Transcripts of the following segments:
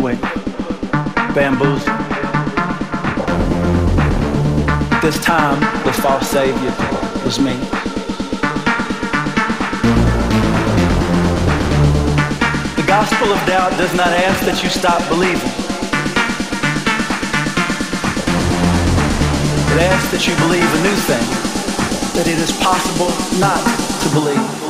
hoodwinked, bamboozled. This time, the false savior was me. The gospel of doubt does not ask that you stop believing. It asks that you believe a new thing that it is possible not to believe.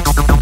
Manifestation